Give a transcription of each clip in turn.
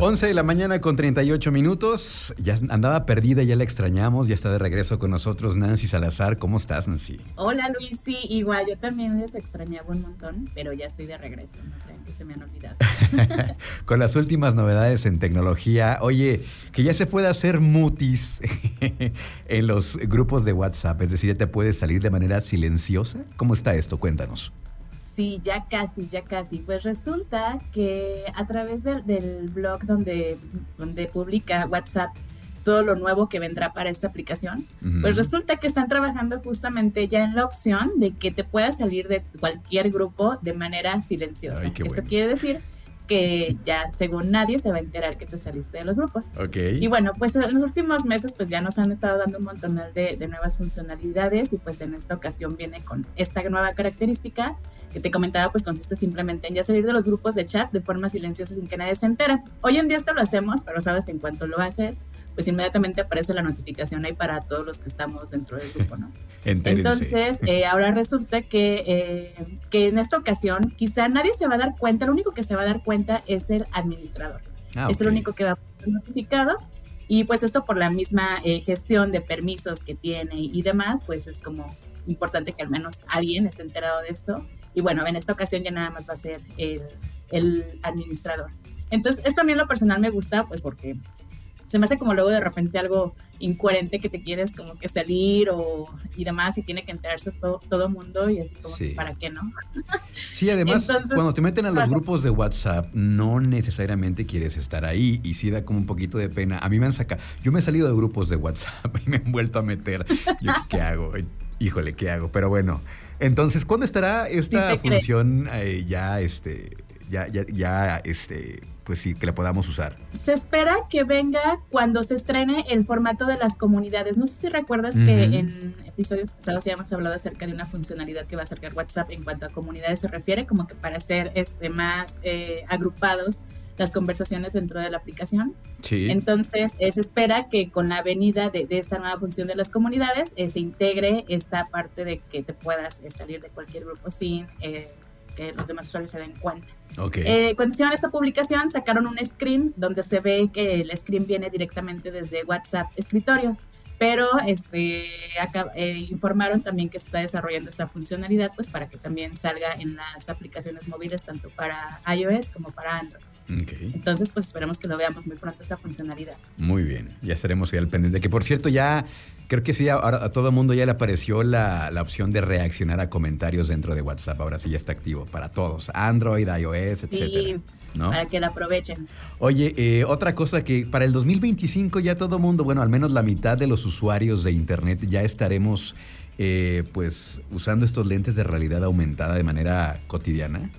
11 de la mañana con 38 minutos. Ya andaba perdida, ya la extrañamos. Ya está de regreso con nosotros Nancy Salazar. ¿Cómo estás, Nancy? Hola, Luis. Sí, igual. Yo también les extrañaba un montón, pero ya estoy de regreso. No crean que se me han olvidado. con las últimas novedades en tecnología. Oye, que ya se puede hacer mutis en los grupos de WhatsApp. Es decir, ya te puedes salir de manera silenciosa. ¿Cómo está esto? Cuéntanos. Sí, ya casi, ya casi. Pues resulta que a través del, blog donde, donde publica WhatsApp todo lo nuevo que vendrá para esta aplicación, pues resulta que están trabajando justamente ya en la opción de que te puedas salir de cualquier grupo de manera silenciosa. Esto quiere decir que ya según nadie se va a enterar que te saliste de los grupos. Y bueno, pues en los últimos meses pues ya nos han estado dando un montón de, de nuevas funcionalidades y pues en esta ocasión viene con esta nueva característica que te comentaba pues consiste simplemente en ya salir de los grupos de chat de forma silenciosa sin que nadie se entere. Hoy en día esto lo hacemos, pero sabes que en cuanto lo haces, pues inmediatamente aparece la notificación ahí para todos los que estamos dentro del grupo, ¿no? Entonces, eh, ahora resulta que, eh, que en esta ocasión quizá nadie se va a dar cuenta, lo único que se va a dar cuenta es el administrador. Ah, es el único que va a ser notificado. Y pues esto por la misma eh, gestión de permisos que tiene y demás, pues es como importante que al menos alguien esté enterado de esto. Y bueno, en esta ocasión ya nada más va a ser el, el administrador. Entonces, esto a mí en lo personal me gusta, pues porque se me hace como luego de repente algo incoherente que te quieres como que salir o y demás y tiene que enterarse todo todo mundo y así como para qué no sí además cuando te meten a los grupos de WhatsApp no necesariamente quieres estar ahí y sí da como un poquito de pena. A mí me han sacado yo me he salido de grupos de WhatsApp y me han vuelto a meter. Qué hago híjole qué hago pero bueno entonces, ¿cuándo estará esta función eh, ya, este, ya, ya, ya, este, pues sí, que la podamos usar? Se espera que venga cuando se estrene el formato de las comunidades. No sé si recuerdas que en episodios pasados ya hemos hablado acerca de una funcionalidad que va a acercar WhatsApp en cuanto a comunidades se refiere, como que para ser este, más eh, agrupados las conversaciones dentro de la aplicación. Sí. Entonces, se espera que con la venida de, esta nueva función de las comunidades eh, se integre esta parte de que te puedas eh, salir de cualquier grupo sin eh, que los demás usuarios se den cuenta. Okay. cuando hicieron esta publicación, sacaron un screen donde se ve que el screen viene directamente desde WhatsApp escritorio pero este informaron también que se está desarrollando esta funcionalidad pues para que también salga en las aplicaciones móviles tanto para iOS como para Android. Entonces, pues esperemos que lo veamos muy pronto esta funcionalidad. Muy bien, ya estaremos ahí al pendiente. Que por cierto, ya creo que sí, ahora a todo mundo ya le apareció la, opción de reaccionar a comentarios dentro de WhatsApp. Ahora sí ya está activo para todos: Android, iOS, etcétera. Para que la aprovechen. Oye, eh, otra cosa que para el 2025 ya todo mundo, bueno, al menos la mitad de los usuarios de Internet ya estaremos eh, pues usando estos lentes de realidad aumentada de manera cotidiana.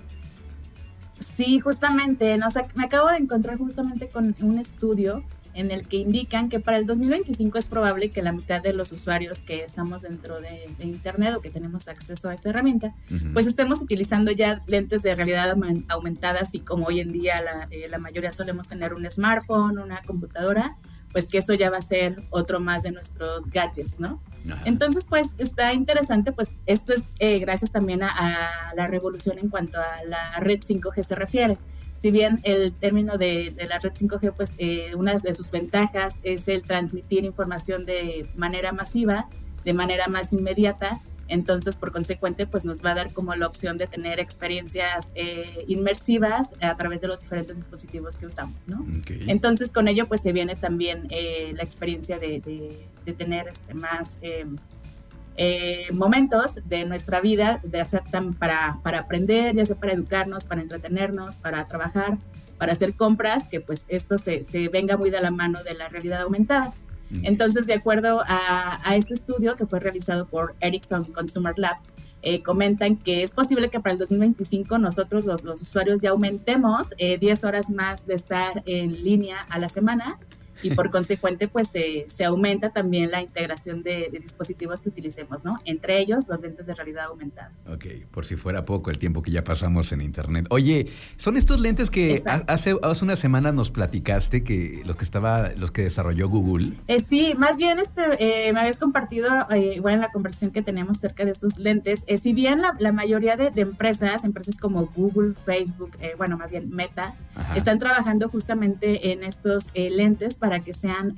Sí, justamente, no, me acabo de encontrar justamente con un estudio en el que indican que para el 2025 es probable que la mitad de los usuarios que estamos dentro de, Internet o que tenemos acceso a esta herramienta, pues estemos utilizando ya lentes de realidad aumentada, así como hoy en día la, eh, la mayoría solemos tener un smartphone, una computadora, pues que eso ya va a ser otro más de nuestros gadgets, ¿no? Entonces, pues está interesante, pues esto es eh, gracias también a, la revolución en cuanto a la red 5G se refiere. Si bien el término de, la red 5G, pues eh, una de sus ventajas es el transmitir información de manera masiva, de manera más inmediata, entonces, por consecuente, pues nos va a dar como la opción de tener experiencias eh, inmersivas a través de los diferentes dispositivos que usamos, ¿no? Entonces, con ello, pues se viene también eh, la experiencia de, tener este, más em, eh, momentos de nuestra vida, de hacer para, para aprender, ya sea para educarnos, para entretenernos, para trabajar, para hacer compras, que pues esto se, se venga muy de la mano de la realidad aumentada. Entonces, de acuerdo a, este estudio que fue realizado por Ericsson Consumer Lab, eh, comentan que es posible que para el 2025 nosotros los, usuarios ya aumentemos 10 eh, horas más de estar en línea a la semana y por consecuente pues se aumenta también la integración de, dispositivos que utilicemos, ¿no? Entre ellos los lentes de realidad aumentada. Ok, por si fuera poco el tiempo que ya pasamos en internet. Oye, son estos lentes que hace, hace una semana nos platicaste que los que estaba, los que desarrolló Google. Eh, sí, más bien este, eh, me habías compartido eh, igual en la conversación que teníamos cerca de estos lentes. si bien la, mayoría de, empresas, empresas como Google, Facebook, bueno, más bien Meta, están trabajando justamente en estos lentes para que sean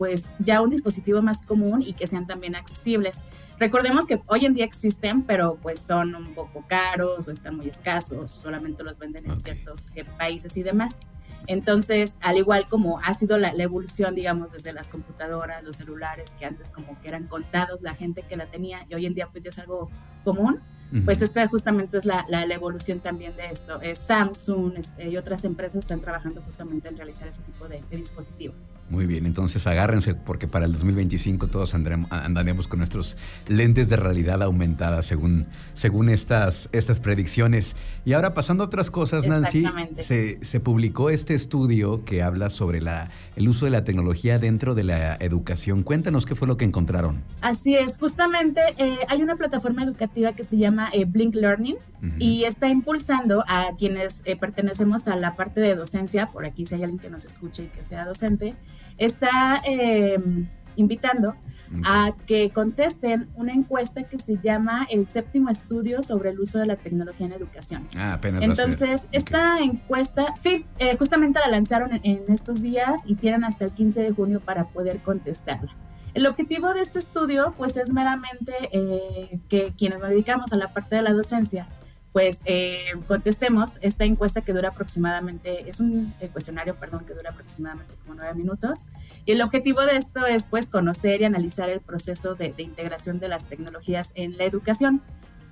pues ya un dispositivo más común y que sean también accesibles. Recordemos que hoy en día existen, pero pues son un poco caros o están muy escasos, solamente los venden en ciertos países y demás. Entonces, al igual como ha sido la, evolución, digamos, desde las computadoras, los celulares, que antes como que eran contados la gente que la tenía y hoy en día pues ya es algo común, pues esta justamente es la, la, evolución también de esto. Samsung este, y otras empresas están trabajando justamente en realizar ese tipo de, dispositivos. Muy bien, entonces agárrense porque para el 2025 todos andaremos con nuestros lentes de realidad aumentada según, según estas, estas predicciones. Y ahora pasando a otras cosas, Nancy, se, se publicó este estudio que habla sobre la, el uso de la tecnología dentro de la educación. Cuéntanos qué fue lo que encontraron. Así es, justamente eh, hay una plataforma educativa que se llama eh, Blink Learning y está impulsando a quienes eh, pertenecemos a la parte de docencia, por aquí si hay alguien que nos escuche y que sea docente, está em, invitando a que contesten una encuesta que se llama el séptimo estudio sobre el uso de la tecnología en educación. Ah, apenas. Entonces, esta encuesta, sí, eh, justamente la lanzaron en, estos días y tienen hasta el 15 de junio para poder contestarla. El objetivo de este estudio, pues, es meramente eh, que quienes nos dedicamos a la parte de la docencia, pues, eh, contestemos esta encuesta que dura aproximadamente, es un eh, cuestionario, perdón, que dura aproximadamente como nueve minutos. Y el objetivo de esto es, pues, conocer y analizar el proceso de integración de las tecnologías en la educación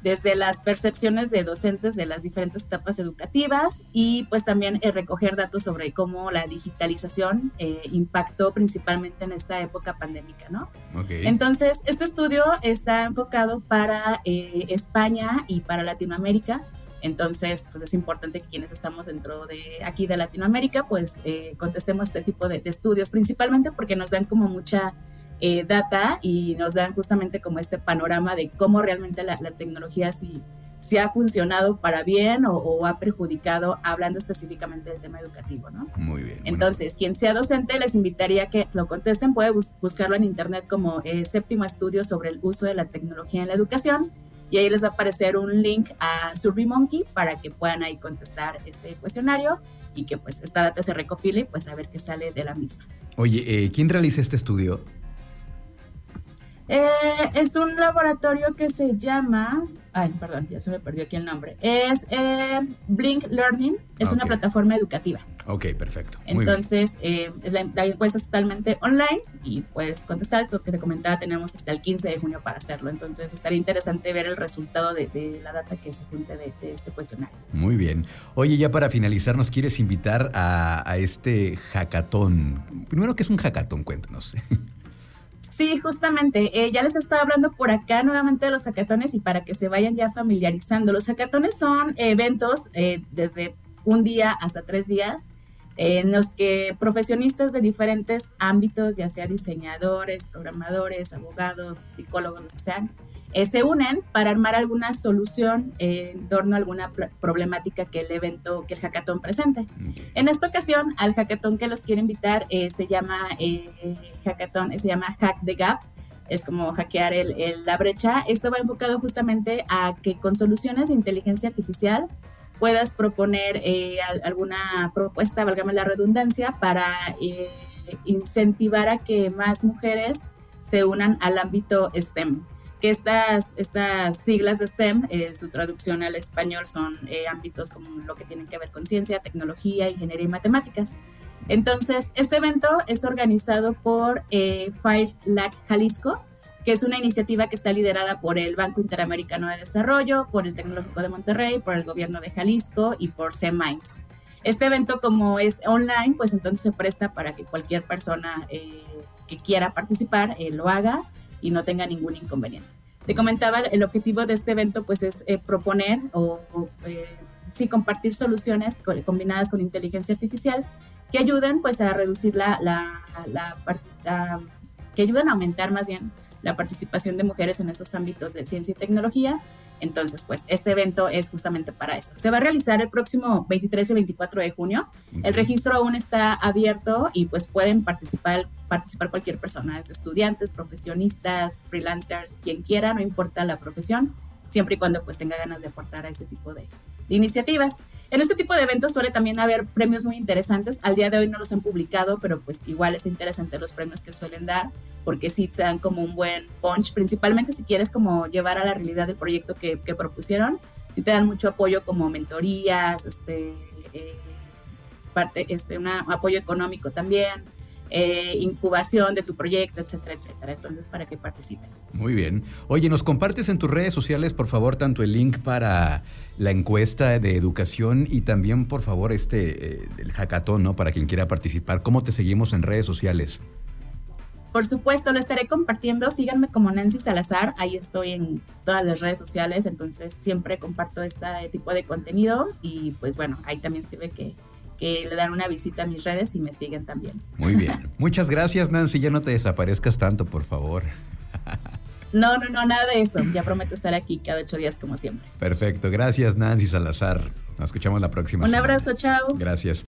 desde las percepciones de docentes de las diferentes etapas educativas y pues también eh, recoger datos sobre cómo la digitalización eh, impactó principalmente en esta época pandémica, ¿no? Entonces, este estudio está enfocado para eh, España y para Latinoamérica. Entonces, pues es importante que quienes estamos dentro de aquí de Latinoamérica, pues contestemos este tipo de, de estudios, principalmente porque nos dan como mucha eh, data y nos dan justamente como este panorama de cómo realmente la, tecnología si, si, ha funcionado para bien o, ha perjudicado, hablando específicamente del tema educativo, ¿no? Muy bien. Entonces, quien sea docente, les invitaría a que lo contesten, puede buscarlo en internet como eh, séptimo estudio sobre el uso de la tecnología en la educación y ahí les va a aparecer un link a SurveyMonkey para que puedan ahí contestar este cuestionario y que pues esta data se recopile y pues a ver qué sale de la misma. Oye, eh, ¿quién realiza este estudio? Eh, es un laboratorio que se llama, ay, perdón, ya se me perdió aquí el nombre. Es eh, Blink Learning, es una plataforma educativa. Ok, perfecto. Entonces, eh, la, encuesta es totalmente online y puedes contestar. Lo que te comentaba, tenemos hasta el 15 de junio para hacerlo. Entonces, estaría interesante ver el resultado de, la data que se junte de, este cuestionario. Muy bien. Oye, ya para finalizar, ¿nos quieres invitar a, a este hackathon? Primero, ¿qué es un hackathon? Cuéntanos. Sí, justamente. Eh, ya les estaba hablando por acá nuevamente de los hackatones y para que se vayan ya familiarizando. Los hackatones son eventos eh, desde un día hasta tres días en los que profesionistas de diferentes ámbitos, ya sea diseñadores, programadores, abogados, psicólogos, lo que sean, eh, se unen para armar alguna solución en torno a alguna problemática que el evento, que el hackathon presente. En esta ocasión, al hackathon que los quiero invitar eh, se llama eh, hackathon, se llama Hack the Gap. Es como hackear el, la brecha. Esto va enfocado justamente a que con soluciones de inteligencia artificial puedas proponer alguna propuesta, valgame la redundancia, para incentivar a que más mujeres se unan al ámbito STEM que estas, estas siglas de STEM, eh, su traducción al español son eh, ámbitos como lo que tienen que ver con ciencia, tecnología, ingeniería y matemáticas. Entonces, este evento es organizado por eh, Fire Jalisco, que es una iniciativa que está liderada por el Banco Interamericano de Desarrollo, por el Tecnológico de Monterrey, por el Gobierno de Jalisco y por C-Minds. Este evento, como es online, pues entonces se presta para que cualquier persona que quiera participar lo haga y no tenga ningún inconveniente. Te comentaba, el objetivo de este evento pues es eh, proponer o, eh, sí, compartir soluciones combinadas con inteligencia artificial que ayuden pues a reducir la, la, que ayuden a aumentar más bien la participación de mujeres en estos ámbitos de ciencia y tecnología. Entonces, pues este evento es justamente para eso. Se va a realizar el próximo 23 y 24 de junio. El registro aún está abierto y pues pueden participar, participar cualquier persona, desde estudiantes, profesionistas, freelancers, quien quiera, no importa la profesión, siempre y cuando pues tenga ganas de aportar a este tipo de, de iniciativas. En este tipo de eventos suele también haber premios muy interesantes. Al día de hoy no los han publicado, pero pues igual es interesante los premios que suelen dar, porque sí te dan como un buen punch, principalmente si quieres como llevar a la realidad el proyecto que, propusieron. Sí te dan mucho apoyo como mentorías, este, eh, parte, este, un apoyo económico también. Eh, incubación de tu proyecto, etcétera, etcétera. Entonces, para que participen. Muy bien. Oye, ¿nos compartes en tus redes sociales, por favor, tanto el link para la encuesta de educación y también, por favor, este, eh, el hackathon, ¿no? Para quien quiera participar. ¿Cómo te seguimos en redes sociales? Por supuesto, lo estaré compartiendo. Síganme como Nancy Salazar. Ahí estoy en todas las redes sociales. Entonces, siempre comparto este tipo de contenido. Y pues bueno, ahí también se ve que que le dan una visita a mis redes y me siguen también. Muy bien. Muchas gracias, Nancy. Ya no te desaparezcas tanto, por favor. No, no, no, nada de eso. Ya prometo estar aquí cada ocho días como siempre. Perfecto. Gracias, Nancy Salazar. Nos escuchamos la próxima. Un abrazo, chao. Gracias.